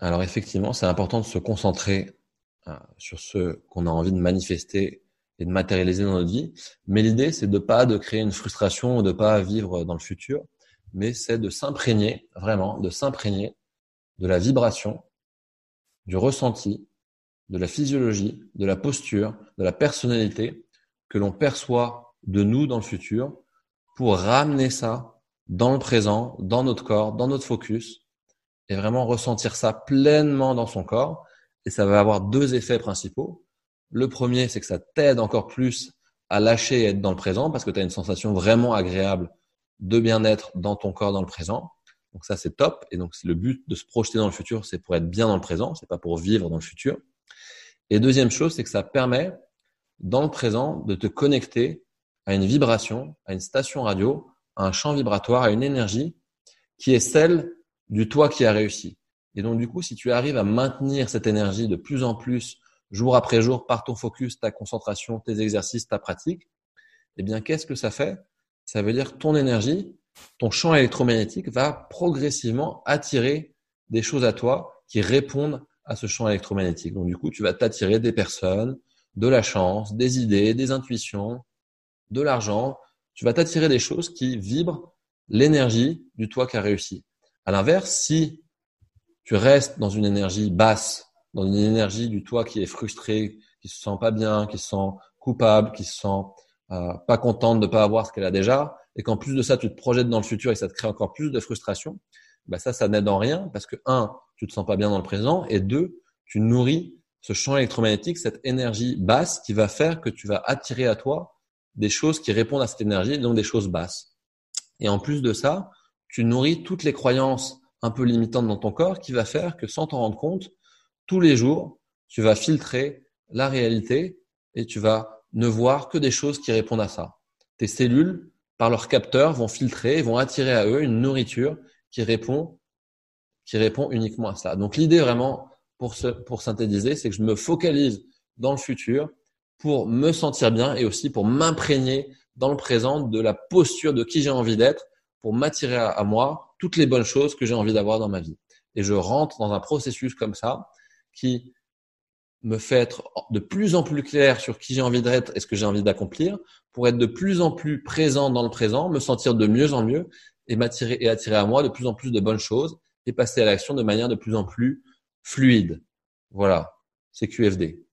Alors effectivement, c'est important de se concentrer euh, sur ce qu'on a envie de manifester et de matérialiser dans notre vie. Mais l'idée, c'est de pas de créer une frustration ou de pas vivre dans le futur, mais c'est de s'imprégner, vraiment, de s'imprégner de la vibration, du ressenti, de la physiologie, de la posture, de la personnalité que l'on perçoit de nous dans le futur pour ramener ça dans le présent, dans notre corps, dans notre focus et vraiment ressentir ça pleinement dans son corps. Et ça va avoir deux effets principaux. Le premier, c'est que ça t'aide encore plus à lâcher et être dans le présent parce que tu as une sensation vraiment agréable de bien-être dans ton corps dans le présent. Donc ça, c'est top. Et donc, le but de se projeter dans le futur, c'est pour être bien dans le présent. C'est pas pour vivre dans le futur. Et deuxième chose, c'est que ça permet, dans le présent, de te connecter à une vibration, à une station radio, à un champ vibratoire, à une énergie qui est celle du toi qui a réussi. Et donc, du coup, si tu arrives à maintenir cette énergie de plus en plus, jour après jour, par ton focus, ta concentration, tes exercices, ta pratique, eh bien, qu'est-ce que ça fait? Ça veut dire ton énergie, ton champ électromagnétique va progressivement attirer des choses à toi qui répondent à ce champ électromagnétique. Donc du coup, tu vas t'attirer des personnes, de la chance, des idées, des intuitions, de l'argent. Tu vas t'attirer des choses qui vibrent l'énergie du toi qui a réussi. À l'inverse, si tu restes dans une énergie basse, dans une énergie du toi qui est frustré, qui se sent pas bien, qui se sent coupable, qui se sent euh, pas contente de pas avoir ce qu'elle a déjà, et qu'en plus de ça, tu te projettes dans le futur et ça te crée encore plus de frustration, bah ça, ça n'aide en rien parce que un, tu te sens pas bien dans le présent et deux, tu nourris ce champ électromagnétique, cette énergie basse qui va faire que tu vas attirer à toi des choses qui répondent à cette énergie, donc des choses basses. Et en plus de ça, tu nourris toutes les croyances un peu limitantes dans ton corps qui va faire que sans t'en rendre compte, tous les jours, tu vas filtrer la réalité et tu vas ne voir que des choses qui répondent à ça. Tes cellules par leurs capteurs, vont filtrer, vont attirer à eux une nourriture qui répond, qui répond uniquement à cela. Donc l'idée vraiment pour synthétiser, c'est que je me focalise dans le futur pour me sentir bien et aussi pour m'imprégner dans le présent de la posture de qui j'ai envie d'être pour m'attirer à, moi toutes les bonnes choses que j'ai envie d'avoir dans ma vie. Et je rentre dans un processus comme ça qui me fait être de plus en plus clair sur qui j'ai envie d'être et ce que j'ai envie d'accomplir, pour être de plus en plus présent dans le présent, me sentir de mieux en mieux et m'attirer et attirer à moi de plus en plus de bonnes choses et passer à l'action de manière de plus en plus fluide. Voilà, c'est QFD.